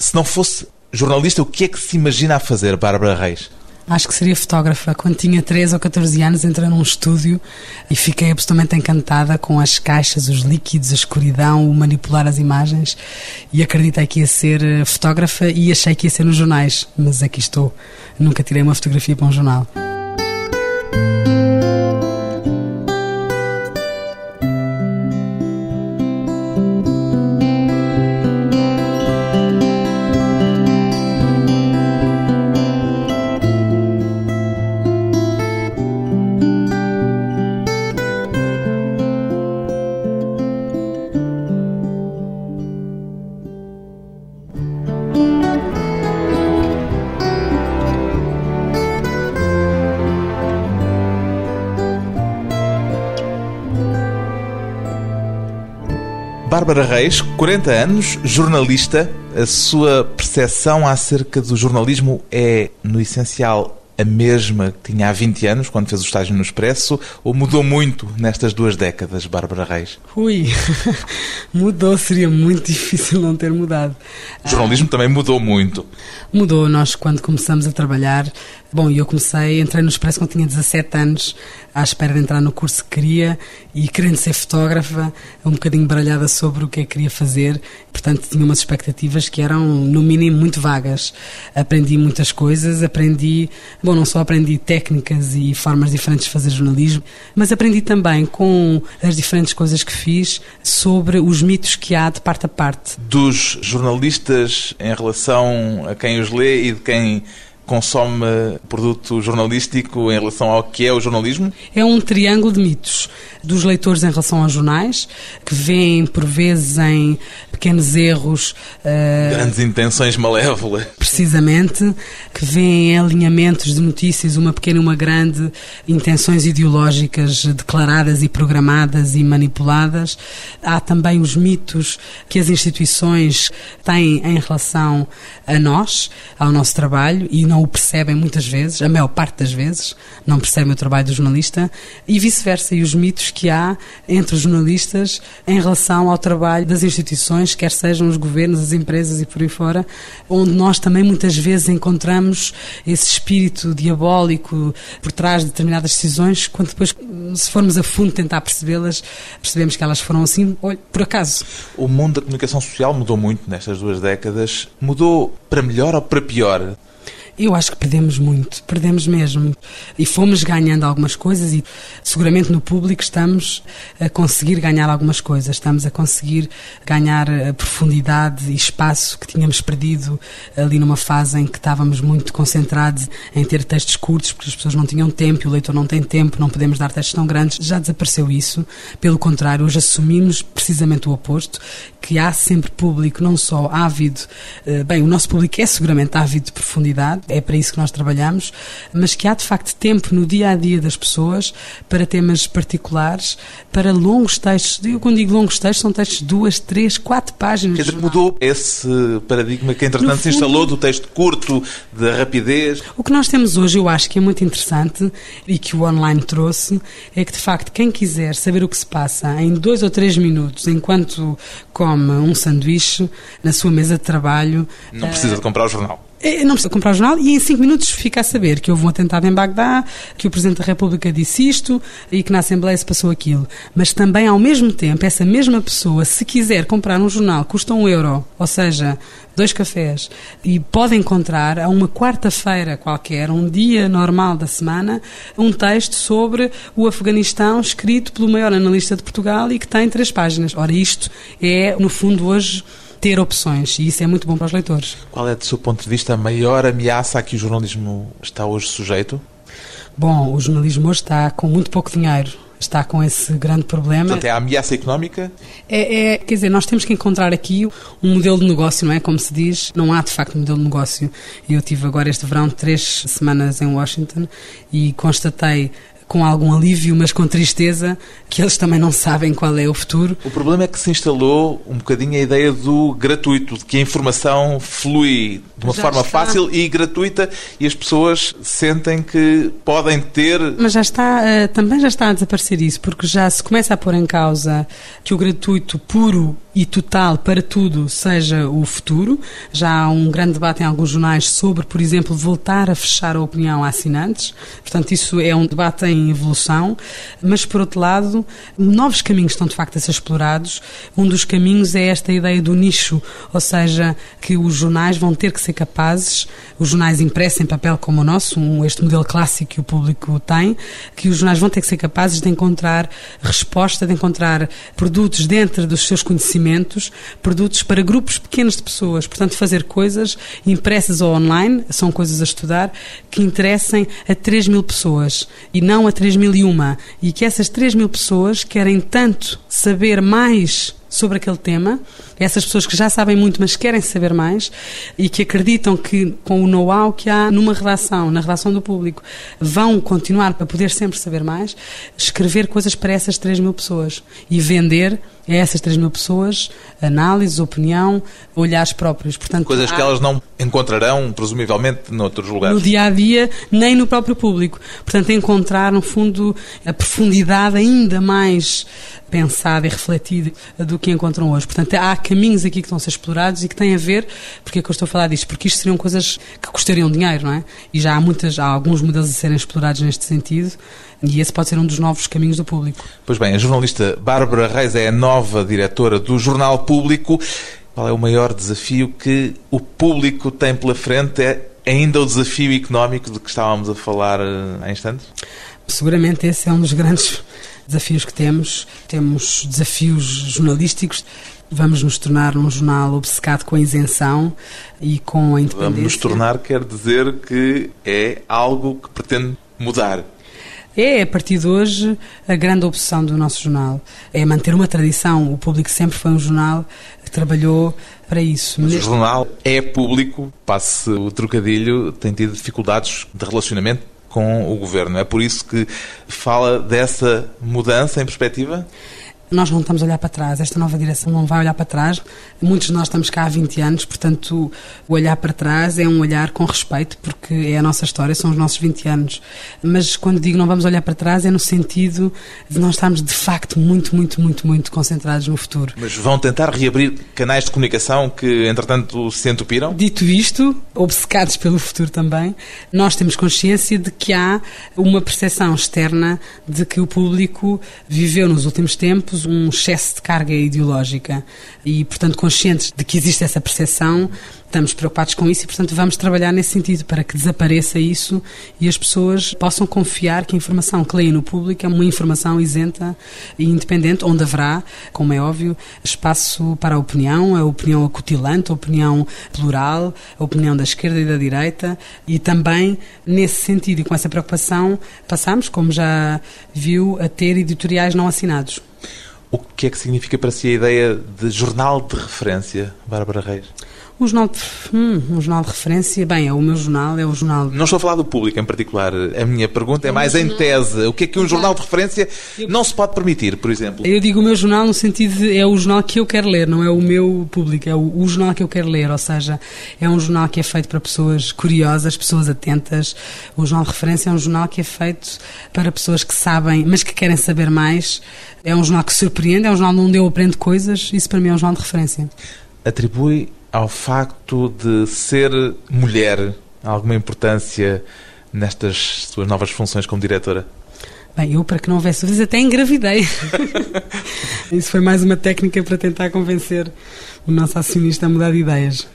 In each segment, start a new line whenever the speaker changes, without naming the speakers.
Se não fosse jornalista, o que é que se imagina a fazer, Bárbara Reis?
Acho que seria fotógrafa. Quando tinha 13 ou 14 anos, entrei num estúdio e fiquei absolutamente encantada com as caixas, os líquidos, a escuridão, o manipular as imagens. E acreditei que ia ser eh, fotógrafa e achei que ia ser nos jornais. Mas aqui estou. Nunca tirei uma fotografia para um jornal.
Reis, 40 anos, jornalista. A sua percepção acerca do jornalismo é, no essencial, a mesma que tinha há 20 anos, quando fez o estágio no Expresso, ou mudou muito nestas duas décadas, Bárbara Reis?
Ui, mudou, seria muito difícil não ter mudado.
O jornalismo ah, também mudou muito.
Mudou, nós quando começamos a trabalhar, Bom, eu comecei, entrei no Expresso quando tinha 17 anos, à espera de entrar no curso que queria e querendo ser fotógrafa, um bocadinho baralhada sobre o que é que queria fazer. Portanto, tinha umas expectativas que eram, no mínimo, muito vagas. Aprendi muitas coisas, aprendi, bom, não só aprendi técnicas e formas diferentes de fazer jornalismo, mas aprendi também com as diferentes coisas que fiz sobre os mitos que há de parte a parte.
Dos jornalistas em relação a quem os lê e de quem consome produto jornalístico em relação ao que é o jornalismo?
É um triângulo de mitos. Dos leitores em relação aos jornais, que veem por vezes em pequenos erros.
Uh, Grandes intenções malévolas.
Precisamente, que veem em alinhamentos de notícias, uma pequena e uma grande, intenções ideológicas declaradas e programadas e manipuladas. Há também os mitos que as instituições têm em relação a nós, ao nosso trabalho, e não o percebem muitas vezes, a maior parte das vezes, não percebem o trabalho do jornalista, e vice-versa, e os mitos que há entre os jornalistas em relação ao trabalho das instituições quer sejam os governos, as empresas e por aí fora, onde nós também muitas vezes encontramos esse espírito diabólico por trás de determinadas decisões, quando depois, se formos a fundo tentar percebê-las, percebemos que elas foram assim, olha, por acaso.
O mundo da comunicação social mudou muito nestas duas décadas. Mudou para melhor ou para pior?
Eu acho que perdemos muito, perdemos mesmo. E fomos ganhando algumas coisas e seguramente no público estamos a conseguir ganhar algumas coisas, estamos a conseguir ganhar a profundidade e espaço que tínhamos perdido ali numa fase em que estávamos muito concentrados em ter textos curtos, porque as pessoas não tinham tempo, o leitor não tem tempo, não podemos dar textos tão grandes. Já desapareceu isso. Pelo contrário, hoje assumimos precisamente o oposto, que há sempre público não só ávido, eh, bem, o nosso público é seguramente ávido de profundidade, é para isso que nós trabalhamos, mas que há de facto tempo no dia a dia das pessoas para temas particulares, para longos textos. Eu quando digo longos textos, são textos de duas, três, quatro páginas.
Quer dizer, mudou esse paradigma que entretanto fundo, se instalou do texto curto, da rapidez.
O que nós temos hoje, eu acho que é muito interessante e que o online trouxe, é que de facto quem quiser saber o que se passa em dois ou três minutos, enquanto come um sanduíche na sua mesa de trabalho.
Não precisa de comprar o jornal.
É, não precisa comprar o jornal e em 5 minutos fica a saber que houve um atentado em Bagdá, que o Presidente da República disse isto e que na Assembleia se passou aquilo. Mas também, ao mesmo tempo, essa mesma pessoa, se quiser comprar um jornal, custa um euro, ou seja, dois cafés, e pode encontrar a uma quarta-feira qualquer, um dia normal da semana, um texto sobre o Afeganistão escrito pelo maior analista de Portugal e que tem três páginas. Ora, isto é, no fundo, hoje ter opções e isso é muito bom para os leitores.
Qual é, do seu ponto de vista, a maior ameaça a que o jornalismo está hoje sujeito?
Bom, o jornalismo hoje está com muito pouco dinheiro está com esse grande problema.
Portanto, é a ameaça económica?
É, é, quer dizer, nós temos que encontrar aqui um modelo de negócio, não é? Como se diz, não há de facto um modelo de negócio. Eu tive agora este verão três semanas em Washington e constatei com algum alívio, mas com tristeza, que eles também não sabem qual é o futuro.
O problema é que se instalou um bocadinho a ideia do gratuito, de que a informação flui de uma já forma está. fácil e gratuita e as pessoas sentem que podem ter.
Mas já está, eh, também já está a desaparecer isso, porque já se começa a pôr em causa que o gratuito puro e total para tudo seja o futuro. Já há um grande debate em alguns jornais sobre, por exemplo, voltar a fechar a opinião a assinantes. Portanto, isso é um debate em evolução. Mas, por outro lado, novos caminhos estão de facto a ser explorados. Um dos caminhos é esta ideia do nicho, ou seja, que os jornais vão ter que ser capazes, os jornais impressos em papel como o nosso, este modelo clássico que o público tem, que os jornais vão ter que ser capazes de encontrar resposta, de encontrar produtos dentro dos seus conhecimentos produtos para grupos pequenos de pessoas. Portanto, fazer coisas impressas ou online, são coisas a estudar, que interessem a 3 mil pessoas e não a 3 mil e uma. E que essas 3 mil pessoas querem tanto saber mais sobre aquele tema, essas pessoas que já sabem muito, mas querem saber mais e que acreditam que, com o know-how que há numa redação, na redação do público, vão continuar para poder sempre saber mais, escrever coisas para essas 3 mil pessoas e vender a essas 3 mil pessoas análise, opinião, olhares próprios.
Portanto, coisas há... que elas não encontrarão, presumivelmente, noutros lugares.
No dia a dia, nem no próprio público. Portanto, encontrar, no fundo, a profundidade ainda mais pensada e refletida do que encontram hoje. Portanto, há caminhos aqui que estão a ser explorados e que têm a ver, porque é que eu estou a falar disto? Porque isto seriam coisas que custariam dinheiro, não é? E já há muitas, há alguns modelos a serem explorados neste sentido e esse pode ser um dos novos caminhos do público.
Pois bem, a jornalista Bárbara Reis é a nova diretora do Jornal Público. Qual é o maior desafio que o público tem pela frente? É ainda o desafio económico de que estávamos a falar eh, há instantes?
Seguramente esse é um dos grandes desafios que temos. Temos desafios jornalísticos. Vamos nos tornar um jornal obcecado com a isenção e com a independência.
Vamos nos tornar quer dizer que é algo que pretende mudar.
É, a partir de hoje, a grande obsessão do nosso jornal. É manter uma tradição. O Público sempre foi um jornal que trabalhou para isso.
Mas o jornal é público, passe o trocadilho, tem tido dificuldades de relacionamento com o governo. É por isso que fala dessa mudança em perspectiva?
Nós não estamos a olhar para trás, esta nova direção não vai olhar para trás. Muitos de nós estamos cá há 20 anos, portanto, o olhar para trás é um olhar com respeito, porque é a nossa história, são os nossos 20 anos. Mas quando digo não vamos olhar para trás, é no sentido de nós estarmos de facto muito, muito, muito, muito concentrados no futuro.
Mas vão tentar reabrir canais de comunicação que, entretanto, se entupiram?
Dito isto, obcecados pelo futuro também, nós temos consciência de que há uma percepção externa de que o público viveu nos últimos tempos um excesso de carga ideológica e, portanto, conscientes de que existe essa percepção, estamos preocupados com isso e, portanto, vamos trabalhar nesse sentido para que desapareça isso e as pessoas possam confiar que a informação que leem no público é uma informação isenta e independente, onde haverá, como é óbvio, espaço para a opinião, a opinião acutilante, a opinião plural, a opinião da esquerda e da direita e também, nesse sentido e com essa preocupação, passamos, como já viu, a ter editoriais não assinados.
O que é que significa para si a ideia de jornal de referência, Bárbara Reis?
Um jornal, de, hum, um jornal de referência, bem, é o meu jornal, é o jornal...
Não estou a falar do público em particular. A minha pergunta é mais em tese. O que é que um jornal de referência não se pode permitir, por exemplo?
Eu digo o meu jornal no sentido de é o jornal que eu quero ler, não é o meu público, é o, o jornal que eu quero ler. Ou seja, é um jornal que é feito para pessoas curiosas, pessoas atentas. O jornal de referência é um jornal que é feito para pessoas que sabem, mas que querem saber mais. É um jornal que surpreende, é um jornal onde eu aprendo coisas. Isso para mim é um jornal de referência.
Atribui ao facto de ser mulher alguma importância nestas suas novas funções como diretora?
Bem, eu, para que não houvesse dúvidas, até engravidei. Isso foi mais uma técnica para tentar convencer o nosso acionista a mudar de ideias.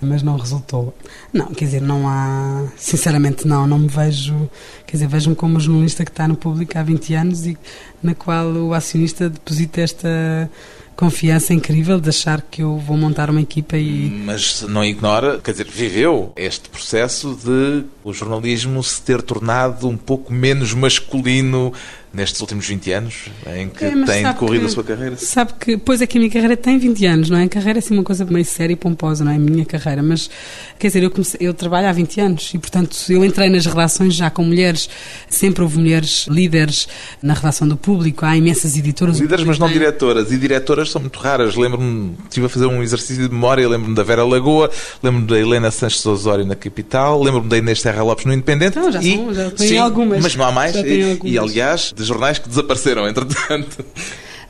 Mas não resultou. Não, quer dizer, não há. Sinceramente, não. Não me vejo. Quer dizer, vejo-me como uma jornalista que está no público há 20 anos e na qual o acionista deposita esta confiança incrível de achar que eu vou montar uma equipa e.
Mas não ignora, quer dizer, viveu este processo de o jornalismo se ter tornado um pouco menos masculino nestes últimos 20 anos em que é, tem decorrido que, a sua carreira?
Sabe que, pois é que a minha carreira tem 20 anos, não é? A carreira é assim uma coisa meio séria e pomposa, não é? A minha carreira, mas quer dizer, eu, comecei, eu trabalho há 20 anos e, portanto, eu entrei nas relações já com mulheres, sempre houve mulheres líderes na relação do público, há imensas editoras.
Líderes, mas não tem... diretoras, e diretoras são muito raras. Lembro-me, estive a fazer um exercício de memória, lembro-me da Vera Lagoa, lembro-me da Helena Sanches Osório na Capital, lembro-me da Inês Terra Lopes no Independente.
Então, já, e, são, já tenho algumas.
Mas não há mais, e, e aliás, de jornais que desapareceram, entretanto.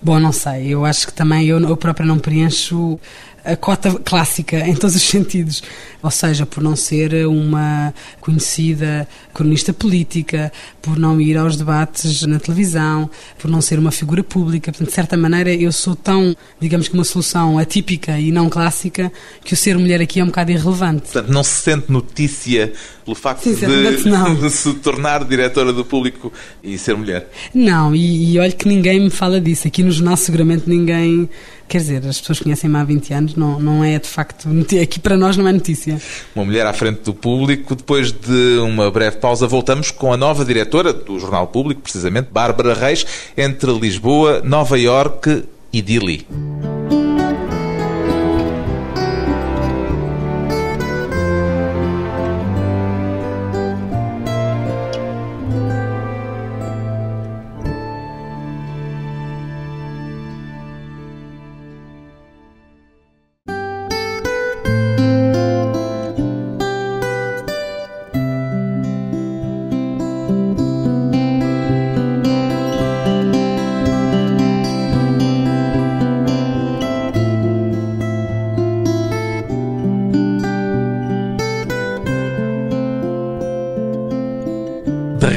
Bom, não sei. Eu acho que também eu, eu própria não preencho a cota clássica em todos os sentidos. Ou seja, por não ser uma conhecida cronista política, por não ir aos debates na televisão, por não ser uma figura pública. Portanto, de certa maneira, eu sou tão, digamos que uma solução atípica e não clássica, que o ser mulher aqui é um bocado irrelevante.
Portanto, não se sente notícia pelo facto de, de, se tornar diretora do público e ser mulher?
Não, e, e olha que ninguém me fala disso. Aqui no jornal, seguramente ninguém Quer dizer, as pessoas conhecem-me há 20 anos, não, não é de facto. Aqui para nós não é notícia.
Uma mulher à frente do público. Depois de uma breve pausa, voltamos com a nova diretora do Jornal Público, precisamente, Bárbara Reis, entre Lisboa, Nova Iorque e Dili.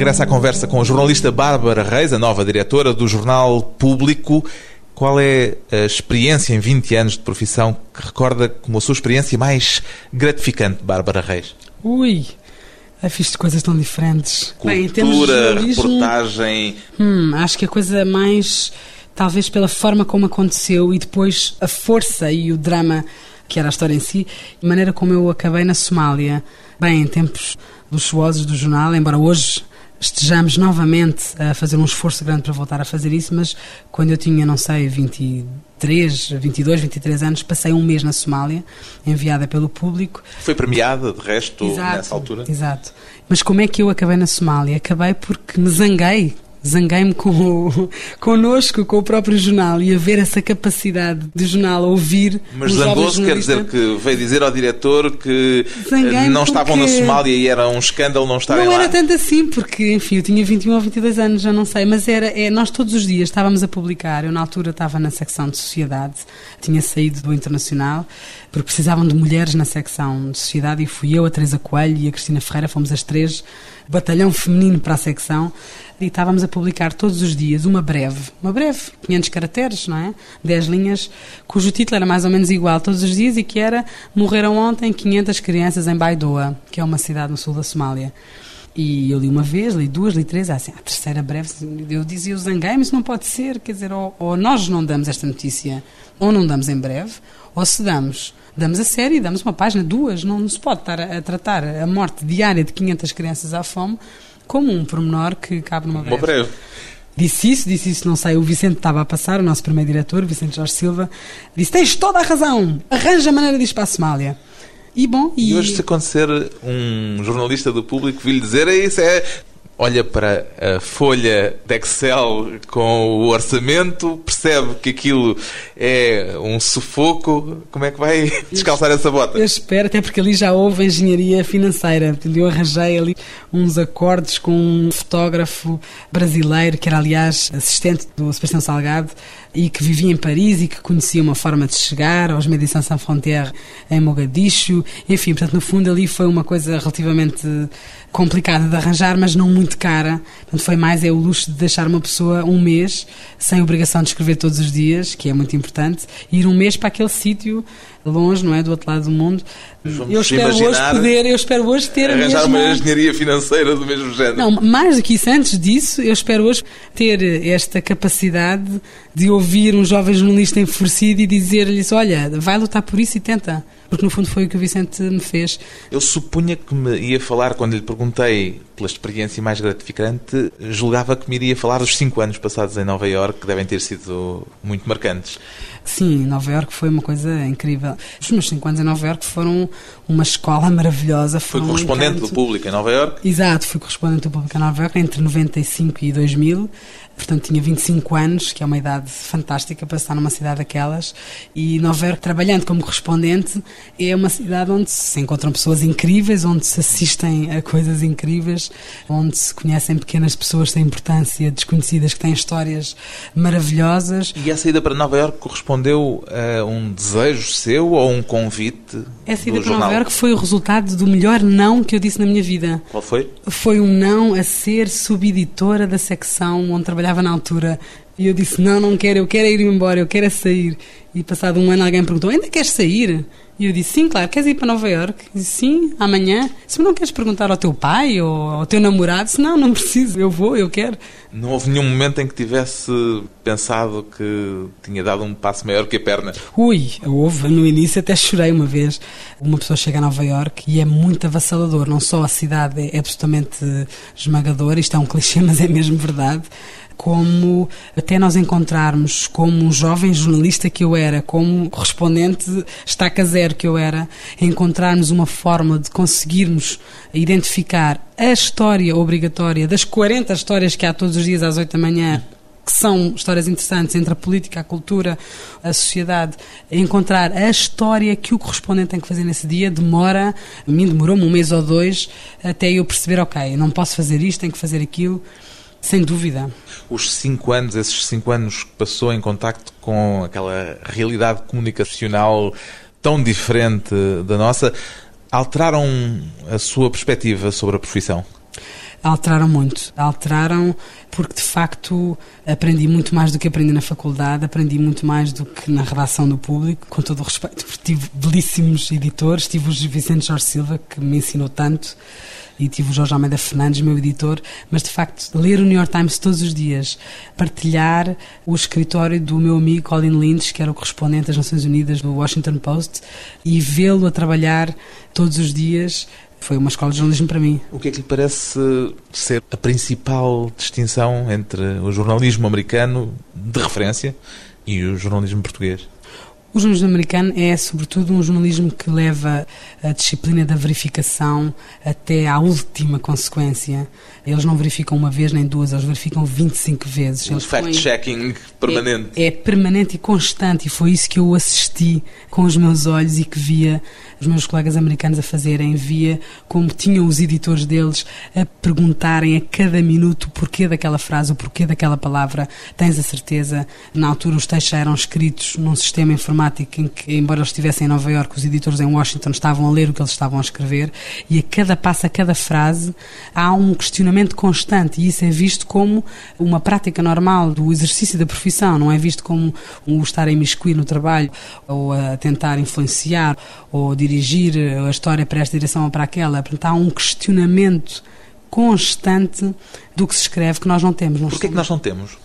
Regressa à conversa com a jornalista Bárbara Reis, a nova diretora do Jornal Público. Qual é a experiência em 20 anos de profissão que recorda como a sua experiência mais gratificante, Bárbara Reis?
Ui, eu fiz coisas tão diferentes.
Cultura, Bem, reportagem.
Hum, acho que a coisa mais, talvez pela forma como aconteceu e depois a força e o drama que era a história em si, de maneira como eu acabei na Somália. Bem, em tempos luxuosos do jornal, embora hoje estejamos novamente a fazer um esforço grande para voltar a fazer isso, mas quando eu tinha, não sei, 23, 22, 23 anos, passei um mês na Somália, enviada pelo público.
Foi premiada, de resto, exato, nessa altura?
Exato. Mas como é que eu acabei na Somália? Acabei porque me zanguei zanguei-me com o, connosco, com o próprio jornal e a ver essa capacidade de jornal ouvir.
Mas zangou-se quer dizer que veio dizer ao diretor que eh, não estavam na Somália e era um escândalo não estarem
não
lá?
Não era tanto assim, porque, enfim, eu tinha 21 ou 22 anos, já não sei, mas era, é, nós todos os dias estávamos a publicar. Eu, na altura, estava na secção de sociedade, tinha saído do Internacional, porque precisavam de mulheres na secção de sociedade e fui eu, a Teresa Coelho e a Cristina Ferreira, fomos as três batalhão feminino para a secção e estávamos a publicar todos os dias uma breve, uma breve, 500 caracteres, não é? 10 linhas, cujo título era mais ou menos igual todos os dias e que era Morreram ontem 500 crianças em Baidoa, que é uma cidade no sul da Somália. E eu li uma vez, li duas, li três, assim, a terceira breve, eu dizia o zanguei, mas não pode ser, quer dizer, ou, ou nós não damos esta notícia, ou não damos em breve, ou se damos, damos a série, damos uma página, duas, não, não se pode estar a, a, tratar a morte diária de 500 crianças à fome como um pormenor que cabe numa breve.
Uma breve.
Disse isso, disse isso, não sei, o Vicente estava a passar, o nosso primeiro diretor, Vicente Jorge Silva, disse, tens toda a razão, arranja a maneira de ir para a Somália. E bom,
e... e hoje se acontecer um jornalista do público vir dizer, é isso, é olha para a folha de Excel com o orçamento, percebe que aquilo é um sufoco, como é que vai descalçar essa bota?
Eu espero, até porque ali já houve engenharia financeira. Eu arranjei ali uns acordos com um fotógrafo brasileiro, que era aliás assistente do Sebastião Salgado, e que vivia em Paris e que conhecia uma forma de chegar aos Médecins Sans Frontières em Mogadishu. Enfim, portanto, no fundo ali foi uma coisa relativamente complicada de arranjar, mas não muito cara. Portanto, foi mais é o luxo de deixar uma pessoa um mês sem obrigação de escrever todos os dias, que é muito importante, ir um mês para aquele sítio longe, não é, do outro lado do mundo.
Vamos
eu espero hoje poder, eu espero hoje ter
arranjar
a mesma...
uma engenharia financeira do mesmo género.
Não, mais do que isso, antes disso, eu espero hoje ter esta capacidade de ouvir um jovem jornalista enfurecido e dizer-lhes, olha, vai lutar por isso e tenta porque no fundo foi o que o Vicente me fez.
Eu supunha que me ia falar, quando lhe perguntei pela experiência mais gratificante, julgava que me iria falar dos cinco anos passados em Nova Iorque, que devem ter sido muito marcantes.
Sim, Nova Iorque foi uma coisa incrível. Os meus cinco anos em Nova Iorque foram uma escola maravilhosa.
Foi correspondente um do público em Nova Iorque?
Exato, fui correspondente do público em Nova Iorque entre 95 e 2000 portanto tinha 25 anos, que é uma idade fantástica para estar numa cidade daquelas, e Nova Iorque, trabalhando como correspondente, é uma cidade onde se encontram pessoas incríveis, onde se assistem a coisas incríveis, onde se conhecem pequenas pessoas sem importância, desconhecidas, que têm histórias maravilhosas.
E a saída para Nova Iorque correspondeu a um desejo seu ou um convite?
Essa ida
do
para Nova
jornal?
Iorque foi o resultado do melhor não que eu disse na minha vida.
Qual foi?
Foi um não a ser subeditora da secção onde trabalhava na altura. E eu disse: Não, não quero, eu quero ir embora, eu quero é sair. E passado um ano alguém perguntou: Ainda queres sair? E eu disse: Sim, claro, queres ir para Nova Iorque? Disse: Sim, amanhã. Se não queres perguntar ao teu pai ou ao teu namorado, disse: Não, não preciso, eu vou, eu quero.
Não houve nenhum momento em que tivesse pensado que tinha dado um passo maior que a perna.
Ui, houve, no início até chorei uma vez. Uma pessoa chega a Nova Iorque e é muito avassalador. Não só a cidade é absolutamente esmagadora, isto é um clichê, mas é mesmo verdade. Como até nós encontrarmos, como um jovem jornalista que eu era, como correspondente estaca zero que eu era, encontrarmos uma forma de conseguirmos identificar a história obrigatória das 40 histórias que há todos os dias às 8 da manhã que são histórias interessantes entre a política, a cultura, a sociedade, encontrar a história que o correspondente tem que fazer nesse dia demora, a mim demorou-me um mês ou dois até eu perceber, ok, não posso fazer isto, tenho que fazer aquilo, sem dúvida.
Os cinco anos, esses cinco anos que passou em contacto com aquela realidade comunicacional tão diferente da nossa, alteraram a sua perspectiva sobre a profissão?
alteraram muito. Alteraram porque, de facto, aprendi muito mais do que aprendi na faculdade, aprendi muito mais do que na redação do público, com todo o respeito, porque tive belíssimos editores, tive o Vicente Jorge Silva, que me ensinou tanto, e tive o Jorge Almeida Fernandes, meu editor, mas, de facto, ler o New York Times todos os dias, partilhar o escritório do meu amigo Colin Lynch, que era o correspondente das Nações Unidas do Washington Post, e vê-lo a trabalhar todos os dias, foi uma escola de jornalismo para mim.
O que é que lhe parece ser a principal distinção entre o jornalismo americano de referência e o jornalismo português?
O jornalismo americano é, sobretudo, um jornalismo que leva a disciplina da verificação até à última consequência. Eles não verificam uma vez nem duas, eles verificam 25 vezes.
Um fact-checking permanente.
É, é, permanente e constante, e foi isso que eu assisti com os meus olhos e que via os meus colegas americanos a fazerem. Via como tinham os editores deles a perguntarem a cada minuto o porquê daquela frase, o porquê daquela palavra. Tens a certeza? Na altura, os textos eram escritos num sistema informático em que, embora eles estivessem em Nova Iorque, os editores em Washington estavam a ler o que eles estavam a escrever, e a cada passo, a cada frase, há um questionamento constante e isso é visto como uma prática normal do exercício da profissão, não é visto como o estar a imiscuir no trabalho ou a tentar influenciar ou dirigir a história para esta direção ou para aquela. Portanto, há um questionamento constante do que se escreve que nós não temos.
Porquê é que nós não temos?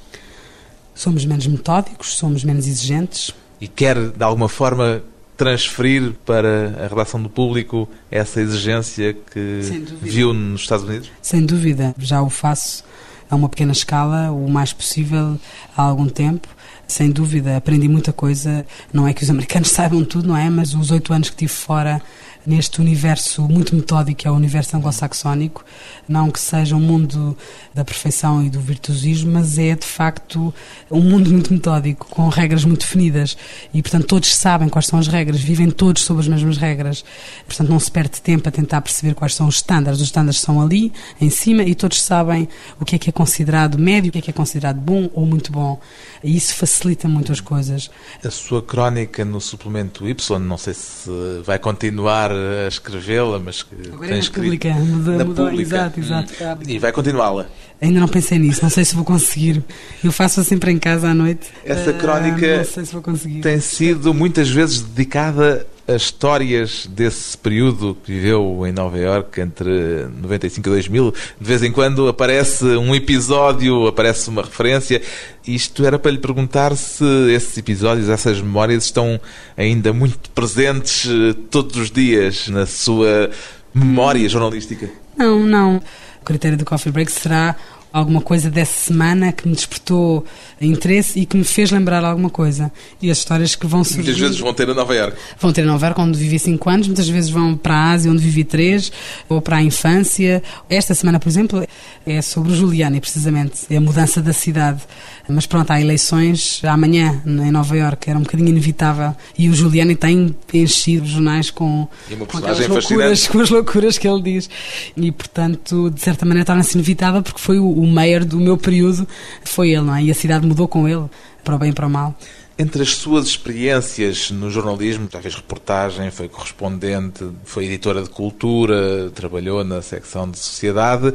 Somos menos metódicos, somos menos exigentes.
E quer, de alguma forma, transferir para a redação do público essa exigência que viu nos Estados Unidos?
Sem dúvida, já o faço a uma pequena escala, o mais possível há algum tempo. Sem dúvida, aprendi muita coisa. Não é que os americanos saibam tudo, não é? Mas os oito anos que tive fora neste universo muito metódico que é o universo anglo-saxónico, não que seja um mundo da perfeição e do virtuosismo, mas é de facto um mundo muito metódico, com regras muito definidas e, portanto, todos sabem quais são as regras, vivem todos sob as mesmas regras. Portanto, não se perde tempo a tentar perceber quais são os estándares. Os estándares são ali, em cima, e todos sabem o que é que é considerado médio, o que é que é considerado bom ou muito bom. E isso facilita muito as coisas.
A sua crónica no suplemento Y, não sei se vai continuar a escrevê-la, mas que
Agora
tem
é
escrito
pública, mudou,
na
mudou,
pública.
exato, exato.
E vai continuá-la.
Ainda não pensei nisso, não sei se vou conseguir. Eu faço sempre em casa à noite.
Essa crónica
sei se.
Tem sido muitas vezes dedicada a histórias desse período que viveu em Nova Iorque entre 95 e 2000. De vez em quando aparece um episódio, aparece uma referência. Isto era para lhe perguntar se esses episódios, essas memórias estão ainda muito presentes eh, todos os dias na sua memória jornalística.
Não, não. O critério do coffee break será alguma coisa dessa semana que me despertou interesse e que me fez lembrar alguma coisa. E as histórias que vão surgir...
Muitas vezes vão ter a Nova Iorque.
Vão ter a Nova Iorque, onde vivi 5 anos, muitas vezes vão para a Ásia, onde vivi 3, ou para a infância. Esta semana, por exemplo, é sobre o Giuliani, precisamente, é a mudança da cidade. Mas pronto, há eleições amanhã em Nova Iorque, era um bocadinho inevitável. E o Giuliani tem enchido os jornais com,
com,
loucuras, com as loucuras que ele diz. E, portanto, de certa maneira torna-se inevitável porque foi o, o mayor do meu período, foi ele, não é? E a cidade mudou com ele, para o bem e para o mal.
Entre as suas experiências no jornalismo, já fez reportagem, foi correspondente, foi editora de cultura, trabalhou na secção de sociedade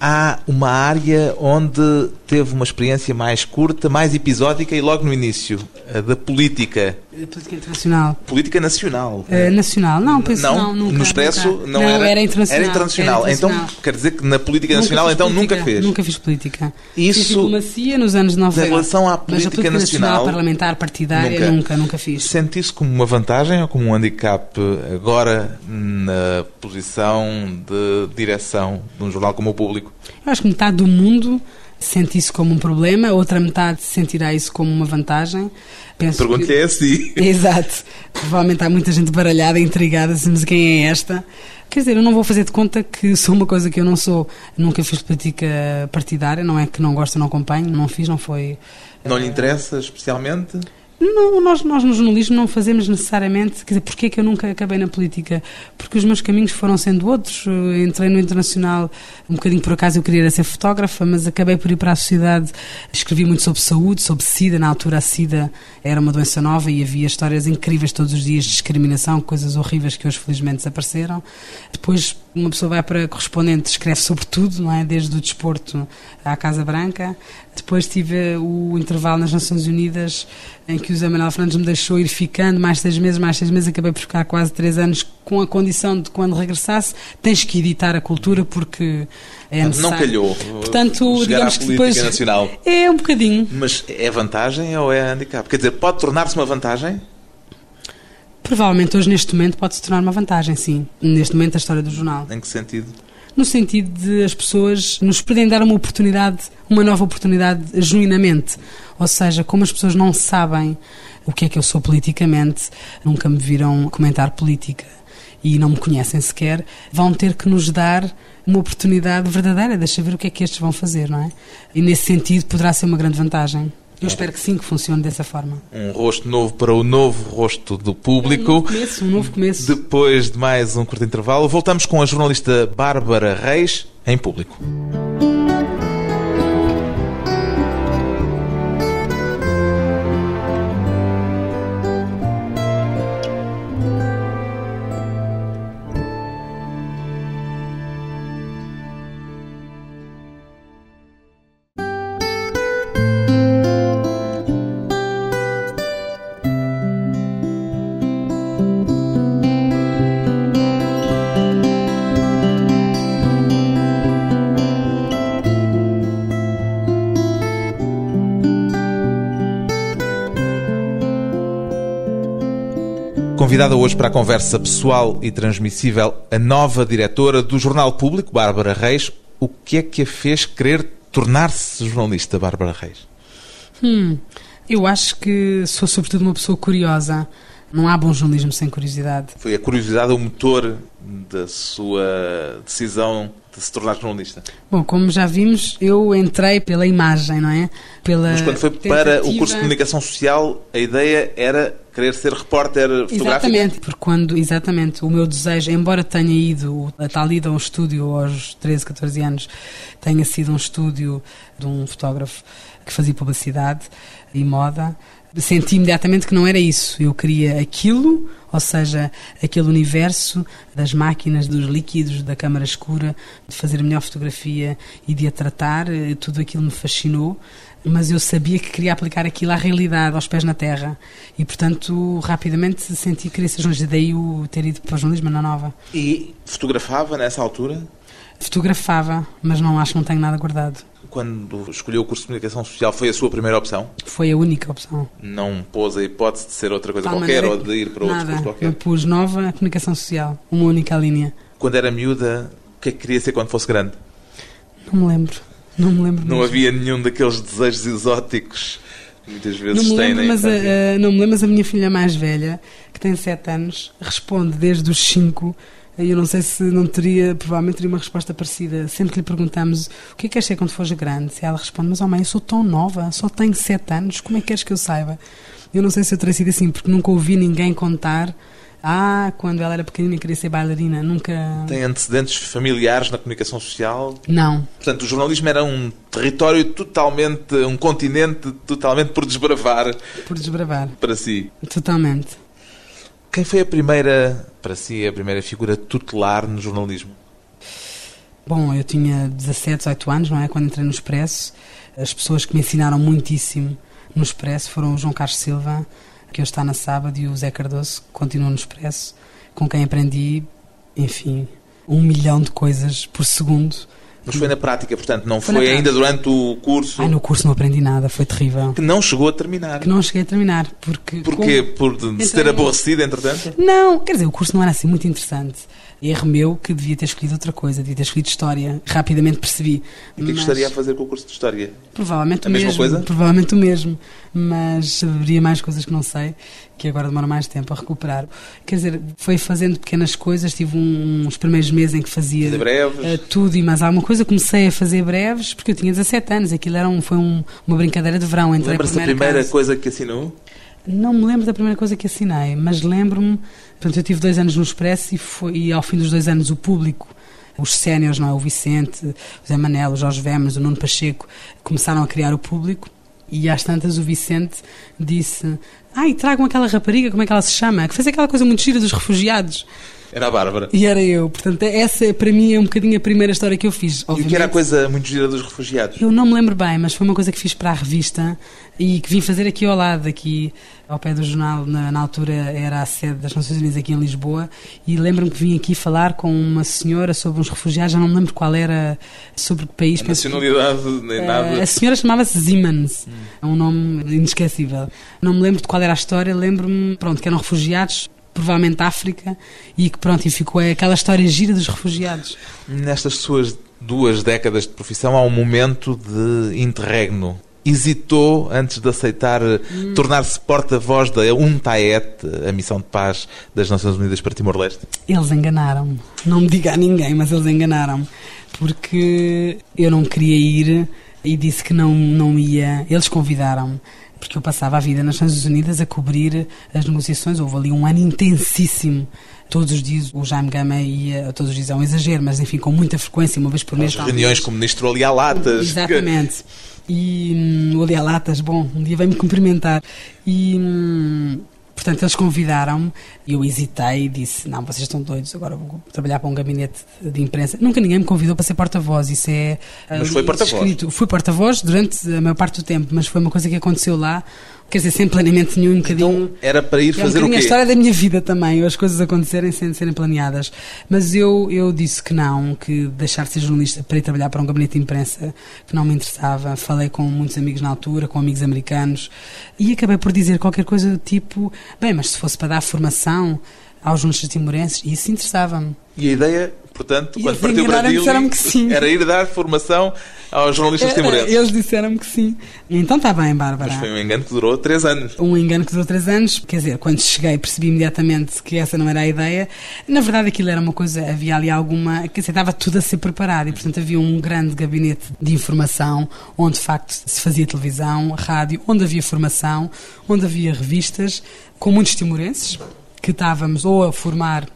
há uma área onde teve uma experiência mais curta, mais episódica e logo no início, a da política.
Política internacional.
Política nacional.
Uh, nacional, não, penso
não,
não nunca,
No Expresso
nunca.
não,
não
era,
era, internacional,
era internacional.
Era internacional.
Então, quer dizer que na política
nunca
nacional então
política,
nunca fez?
Nunca fiz política.
Isso,
fiz diplomacia nos anos 90.
Em relação à política,
política
nacional,
nacional, parlamentar, partidária, nunca, nunca, nunca fiz.
Sente isso como uma vantagem ou como um handicap agora na posição de direção de um jornal como o Público?
Eu acho que metade do mundo sente isso como um problema, a outra metade sentirá isso como uma vantagem.
Pergunto-lhe que... é assim.
Exato. Provavelmente há muita gente baralhada, intrigada, mas quem é esta? Quer dizer, eu não vou fazer de conta que sou uma coisa que eu não sou. Nunca fiz política partidária, não é que não gosto, não acompanho, não fiz, não foi.
Não lhe interessa especialmente?
Não, nós, nós no jornalismo não fazemos necessariamente. Quer dizer, porquê que eu nunca acabei na política? Porque os meus caminhos foram sendo outros. Entrei no internacional, um bocadinho por acaso eu queria ser fotógrafa, mas acabei por ir para a sociedade. Escrevi muito sobre saúde, sobre SIDA. Na altura, a SIDA era uma doença nova e havia histórias incríveis todos os dias de discriminação, coisas horríveis que hoje felizmente desapareceram. Depois, uma pessoa vai para correspondente, escreve sobre tudo, não é? Desde o desporto à Casa Branca. Depois tive o intervalo nas Nações Unidas em que o Zé Manuel Fernandes me deixou ir ficando mais seis meses, mais seis meses, acabei por ficar quase três anos com a condição de quando regressasse tens que editar a cultura porque é necessário.
Não calhou.
Portanto, digamos que depois
nacional.
é um bocadinho.
Mas é vantagem ou é handicap? Quer dizer, pode tornar-se uma vantagem?
Provavelmente hoje neste momento pode se tornar uma vantagem, sim. Neste momento a história do jornal.
Em que sentido?
no sentido de as pessoas nos poderem dar uma oportunidade, uma nova oportunidade genuinamente. Ou seja, como as pessoas não sabem o que é que eu sou politicamente, nunca me viram comentar política e não me conhecem sequer, vão ter que nos dar uma oportunidade verdadeira, deixa ver o que é que estes vão fazer, não é? E nesse sentido poderá ser uma grande vantagem. Eu espero que sim, que funcione dessa forma.
Um rosto novo para o novo rosto do público. Um
novo começo, um novo começo.
Depois de mais um curto intervalo, voltamos com a jornalista Bárbara Reis em público. Convidada hoje para a conversa pessoal e transmissível, a nova diretora do Jornal Público, Bárbara Reis. O que é que a fez querer tornar-se jornalista, Bárbara Reis?
Hum, eu acho que sou sobretudo uma pessoa curiosa. Não há bom jornalismo sem curiosidade.
Foi a curiosidade o motor da sua decisão de se tornar jornalista?
Bom, como já vimos, eu entrei pela imagem, não é? Pela
Mas quando foi
tentativa...
para o curso de comunicação social, a ideia era querer ser repórter fotográfico?
Exatamente, porque quando, exatamente, o meu desejo, embora tenha ido a tal ida a um estúdio aos 13, 14 anos, tenha sido um estúdio de um fotógrafo que fazia publicidade e moda, senti imediatamente que não era isso. Eu queria aquilo, ou seja, aquele universo das máquinas, dos líquidos, da câmara escura, de fazer a melhor fotografia e de a tratar, eh, tudo aquilo me fascinou. Mas eu sabia que queria aplicar aquilo à realidade, aos pés na terra. E, portanto, rapidamente senti que queria ser jornalista. Daí o ter ido para o jornalismo na nova.
E fotografava nessa altura?
Fotografava, mas não acho que não tenho nada guardado.
Quando escolheu o curso de comunicação social, foi a sua primeira opção?
Foi a única opção.
Não pôs a hipótese de ser outra coisa Tal qualquer ou de ir para outro curso qualquer?
Eu pus nova comunicação social, uma única linha.
Quando era miúda, o que é que queria ser quando fosse grande?
Não me lembro. Não me lembro.
Não
mesmo.
havia nenhum daqueles desejos exóticos que muitas vezes
Não me,
têm
lembro,
na
mas a,
infância.
a- não me lembro, mas a minha filha mais velha, que tem 7 anos, responde desde os 5. Eu não sei se não teria, provavelmente teria uma resposta parecida. Sempre que lhe perguntamos o que é que queres ser quando fores grande, se ela responde: Mas, oh mãe, eu sou tão nova, só tenho 7 anos, como é que queres que eu saiba? Eu não sei se eu teria sido assim, porque nunca ouvi ninguém contar. Ah, quando ela era pequenina queria ser bailarina, nunca.
Tem antecedentes familiares na comunicação social.
Não,
Portanto, o jornalismo era um território totalmente, um continente totalmente por desbravar
por desbravar.
para si.
Totalmente.
Quem foi a primeira, para si, a primeira figura tutelar no jornalismo?
Bom, eu tinha 17, 18 anos, não é? Quando entrei no Expresso. As pessoas que me ensinaram muitíssimo no Expresso foram o João Carlos Silva, que hoje está na sábado, e o Zé Cardoso, que continua no Expresso, com quem aprendi, enfim, um milhão de coisas por segundo.
Mas foi na prática, portanto, não
Foi
foi, ainda durante o curso
Ai, no curso não aprendi nada, foi terrível.
que não chegou a terminar.
Que não cheguei a terminar, porque...
Porquê?
como-
Por de se ter aborrecido, entretanto?
Não, quer dizer, o curso não era assim muito interessante. Erro meu que devia ter escolhido outra coisa, devia ter escolhido História. Rapidamente percebi.
E o que é que estaria a fazer com o curso de História?
Provavelmente
A
o
mesma
mesmo.
coisa?
Provavelmente o mesmo. Mas saberia mais coisas que não sei, que agora demora mais tempo a recuperar. Quer dizer, foi fazendo pequenas coisas. Tive um- uns primeiros meses em que fazia
breves?
eh, tudo e mais alguma coisa. Comecei a fazer breves porque eu tinha 17 anos. Aquilo era um, foi um- uma brincadeira de verão.
Lembra-se
mero
primeira
acaso.
coisa que assinou?
Não me lembro da primeira coisa que assinei, mas lembro-me. Portanto, eu tive dois anos no Expresso e, foi, e ao fim dos dois anos o público, os séniores, não é? O Vicente, o Zé Manel, o Jorge Vemos, o Nuno Pacheco, começaram a criar o público e às tantas o Vicente disse: Ai, tragam aquela rapariga, como é que ela se chama? Que fez aquela coisa muito gira dos refugiados.
Era a Bárbara.
E era eu. Portanto, essa para mim é um bocadinho a primeira história que eu fiz.
E o que era a
Obviamente,
coisa muito gira dos refugiados?
eu não me lembro bem, mas foi uma coisa que fiz para a revista e que vim fazer aqui ao lado, aqui ao pé do jornal, na, na altura era a sede das Nações Unidas aqui em Lisboa, e lembro-me que vim aqui falar com uma senhora sobre uns refugiados, já não me lembro qual era, sobre que país.
A
penso que-
nacionalidade, nem
eh,
nada.
A senhora chamava-se Siemens, é um nome inesquecível. Não me lembro de qual era a história, lembro-me, pronto, que eram refugiados, provavelmente África, e que pronto, e ficou aquela história gira dos refugiados.
Nestas suas duas décadas de profissão há um momento de interregno. Hesitou antes de aceitar eh,
Hum.
tornar-se porta-voz da UNTAET, a missão de paz das Nações Unidas para Timor-Leste?
Eles enganaram-me. Não me diga a ninguém, mas eles enganaram-me. Porque eu não queria ir e disse que não, não ia. Eles convidaram-me. Porque eu passava a vida nas Nações Unidas a cobrir as negociações. Houve ali um ano intensíssimo. Todos os dias o Jaime Gama ia, todos os dias é um exagero, mas enfim, com muita frequência, uma vez por mês.
As reuniões com o ministro Ali Latas.
Exatamente. E hum, o Ali Latas, bom, um dia veio-me cumprimentar. E, hum, portanto, eles convidaram-me. e Eu hesitei e disse: Não, vocês estão doidos, agora vou trabalhar para um gabinete de imprensa. Nunca ninguém me convidou para ser porta-voz. Isso é.
Mas foi porta-voz.
escrito. Fui porta-voz durante a maior parte do tempo, mas foi uma coisa que aconteceu lá. Quer dizer, sem planeamento nenhum, um bocadinho.
Então era para ir
É um
fazer o
bocadinho a
quê?
história da minha vida também, as coisas acontecerem sem serem planeadas. Mas eu, eu disse que não, que deixar de ser jornalista para ir trabalhar para um gabinete de imprensa que não me interessava. Falei com muitos amigos na altura, com amigos americanos, e acabei por dizer qualquer coisa do tipo: bem, mas se fosse para dar formação aos jornalistas timorenses, isso interessava-me.
E a ideia, portanto,
E
quando partiu
sim.
Dili, era ir dar formação aos jornalistas
Era,
timorenses.
Eles disseram-me que sim. Então está bem, Bárbara.
Mas foi um engano que durou três anos.
um engano que durou três anos. Quer dizer, quando cheguei percebi imediatamente que essa não era a ideia. Na verdade, aquilo era uma coisa, havia ali alguma. Quer dizer, estava tudo a ser preparado e, portanto, havia um grande gabinete de informação onde, de facto, se fazia televisão, rádio, onde havia formação, onde havia revistas, com muitos timorenses que estávamos ou a formar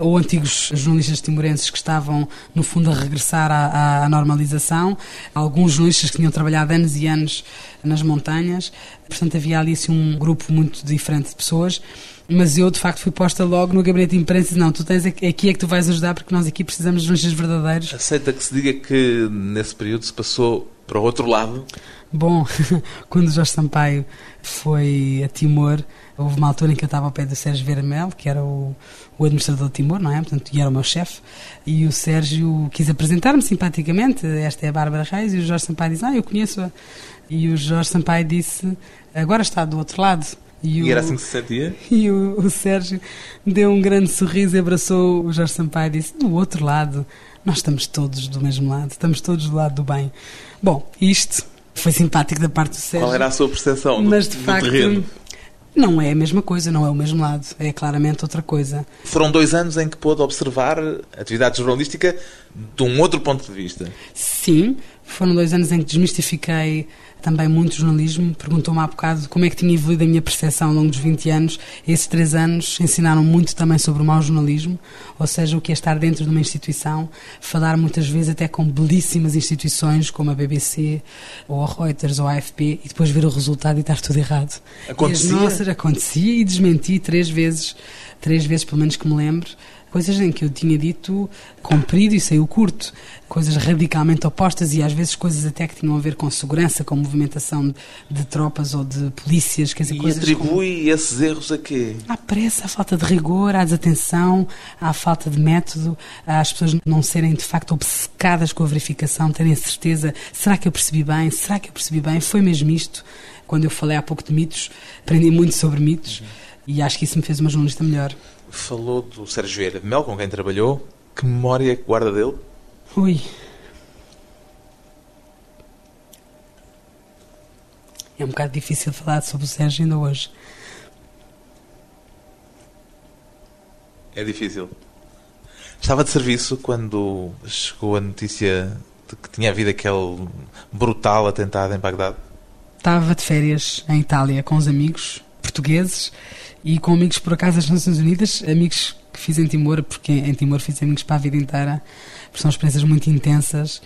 ou antigos jornalistas timorenses que estavam, no fundo, a regressar à, à normalização, alguns jornalistas que tinham trabalhado anos e anos nas montanhas, portanto havia ali assim, um grupo muito diferente de pessoas, mas eu de facto fui posta logo no gabinete de imprensa e disse, não, tu tens aqui, aqui é que tu vais ajudar porque nós aqui precisamos de jornalistas verdadeiros.
Aceita que se diga que nesse período se passou para o outro lado.
Bom, quando Jorge Sampaio foi a Timor, houve uma altura em que eu estava ao pé do Sérgio Vermel, que era o, o administrador de Timor, não é? Portanto, e era o meu chefe, e o Sérgio quis apresentar-me simpaticamente, esta é a Bárbara Reis, e o Jorge Sampaio disse, ah, eu conheço-a. E o Jorge Sampaio disse, agora está do outro lado.
E,
o-
era assim que se sentia?
e o, o Sérgio deu um grande sorriso e abraçou o Jorge Sampaio e disse: Do outro lado, Nós estamos todos do mesmo lado, estamos todos do lado do bem. Bom, isto foi simpático da parte do Sérgio.
Qual era a sua percepção
mas
do,
de
do
facto,
terreno?
Não é a mesma coisa, não é o mesmo lado, é claramente outra coisa.
Foram dois anos em que pôde observar a atividade jornalística de um outro ponto de vista.
Sim, foram dois anos em que desmistifiquei também muito jornalismo. Perguntou-me há bocado como é que tinha evoluído a minha percepção ao longo dos 20 anos. Esses três anos ensinaram muito também sobre o mau jornalismo, ou seja, o que é estar dentro de uma instituição, falar muitas vezes até com belíssimas instituições como a BBC, ou a Reuters, ou a AFP, e depois ver o resultado e estar tudo errado.
Acontecia?
E as nossas, acontecia e desmenti três vezes, três vezes pelo menos que me lembro coisas em que eu tinha dito comprido e saiu curto, coisas radicalmente opostas e às vezes coisas até que tinham a ver com segurança, com movimentação de, tropas ou de polícias, quer dizer,
E
coisas
atribui
como...
esses erros a quê?
À pressa, à falta de rigor, à desatenção, à falta de método, às pessoas não serem de facto obcecadas com a verificação, terem certeza, será que eu percebi bem? Será que eu percebi bem? Foi mesmo isto? Quando eu falei há pouco de mitos, aprendi muito sobre mitos e acho que isso me fez uma jornalista melhor.
Falou do Sérgio Vieira de Mel, com quem trabalhou. Que memória é que guarda dele?
Ui. É um bocado difícil falar sobre o Sérgio ainda hoje.
É difícil. Estava de serviço quando chegou a notícia de que tinha havido aquele brutal atentado em Bagdade?
Estava de férias em Itália com os amigos portugueses e com amigos por acaso das Nações Unidas, amigos que fiz em Timor, porque em Timor fiz amigos para a vida inteira, porque são experiências muito intensas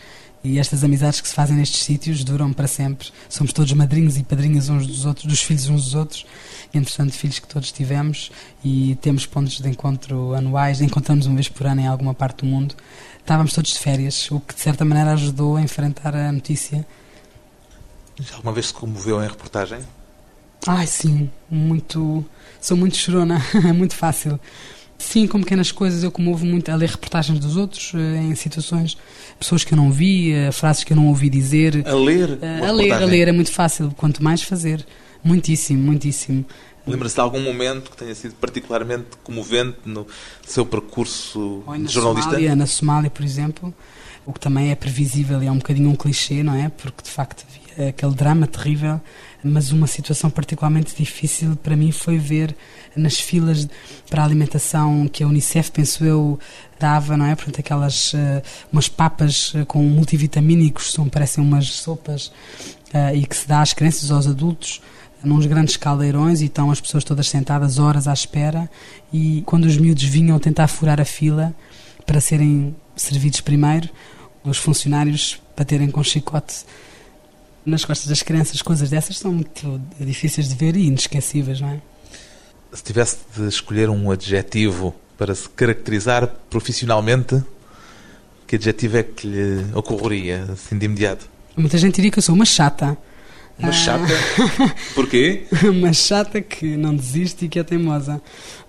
e estas amizades que se fazem nestes sítios duram para sempre. Somos todos madrinhos e padrinhas uns dos outros, dos filhos uns dos outros, entretanto filhos que todos tivemos e temos pontos de encontro anuais, encontramos uma vez por ano em alguma parte do mundo. Estávamos todos de férias, o que de certa maneira ajudou a enfrentar a notícia.
Já alguma vez se comoveu em reportagem?
Ai, sim, muito. Sou muito chorona, é muito fácil. Sim, com pequenas coisas eu comovo muito a ler reportagens dos outros eh, em situações, pessoas que eu não vi, eh, frases que eu não ouvi dizer.
A ler?
Eh, a ler, a ler é muito fácil, quanto mais fazer. Muitíssimo, muitíssimo.
Lembra-se de algum momento que tenha sido particularmente comovente no seu percurso de
na
jornalista?
Somália, na Somália, por exemplo, o que também é previsível e é um bocadinho um clichê, não é? Porque de facto havia aquele drama terrível, mas uma situação particularmente difícil para mim foi ver nas filas para a alimentação que a Unicef, penso eu, dava, não é? Portanto, aquelas eh, umas papas eh, com multivitamínicos, são, parecem umas sopas, eh, e que se dá às crianças aos adultos nos grandes caldeirões e estão as pessoas todas sentadas horas à espera e quando os miúdos vinham tentar furar a fila para serem servidos primeiro, os funcionários baterem com chicote nas costas das crianças, coisas dessas são muito difíceis de ver e inesquecíveis, não é?
Se tivesse de escolher um adjetivo para se caracterizar profissionalmente, que adjetivo é que lhe ocorreria, assim de imediato?
Muita gente diria que eu sou uma chata.
Uma
Ah.
chata? Porquê?
uma chata que não desiste e que é teimosa.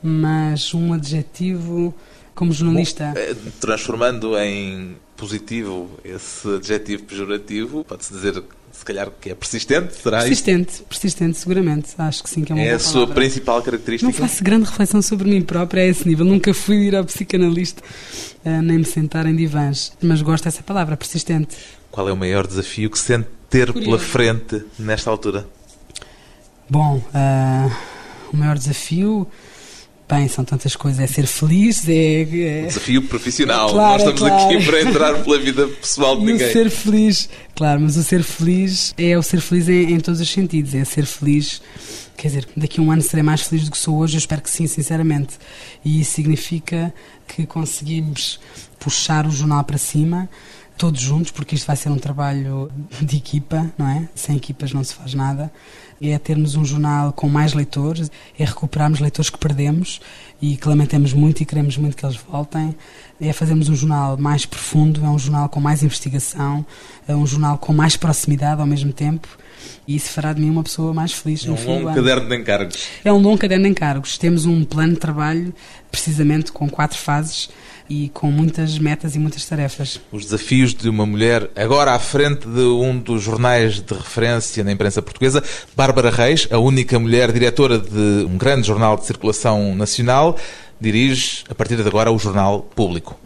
Mas um adjetivo como jornalista.
Bom, eh, transformando em positivo esse adjetivo pejorativo, pode-se dizer, se calhar, que é persistente, será isso?
persistente, persistente, seguramente. Acho que sim, que é uma
É a sua
palavra.
principal
Não
característica?
faço grande reflexão sobre mim própria a esse nível. Nunca fui ir ao psicanalista eh, nem me sentar em divãs. Mas gosto dessa palavra, persistente.
Qual é o maior desafio que sente ter pela
Curioso.
frente nesta altura?
Bom, ah, o maior desafio, bem, são tantas coisas. É ser feliz, é, é
Desafio profissional.
Claro,
Nós estamos
é claro.
aqui para entrar pela vida pessoal de ninguém.
ser feliz, claro, mas o ser feliz é o ser feliz em, em todos os sentidos. É ser feliz, quer dizer, daqui a um ano serei mais feliz do que sou hoje, eu espero que sim, sinceramente. E isso significa que conseguimos puxar o jornal para cima, todos juntos, porque isto vai ser um trabalho de equipa, não é? Sem equipas não se faz nada. É termos um jornal com mais leitores, é recuperarmos leitores que perdemos e que lamentamos muito e queremos muito que eles voltem. É fazermos um jornal mais profundo, é um jornal com mais investigação, é um jornal com mais proximidade ao mesmo tempo. E isso fará de mim uma pessoa mais feliz
É um longo caderno de encargos.
É um longo caderno de encargos. Temos um plano de trabalho, precisamente com quatro fases e com muitas metas e muitas tarefas.
Os desafios de uma mulher agora à frente de um dos jornais de referência na imprensa portuguesa, Bárbara Reis, a única mulher diretora de um grande jornal de circulação nacional, dirige a partir de agora o Jornal Público.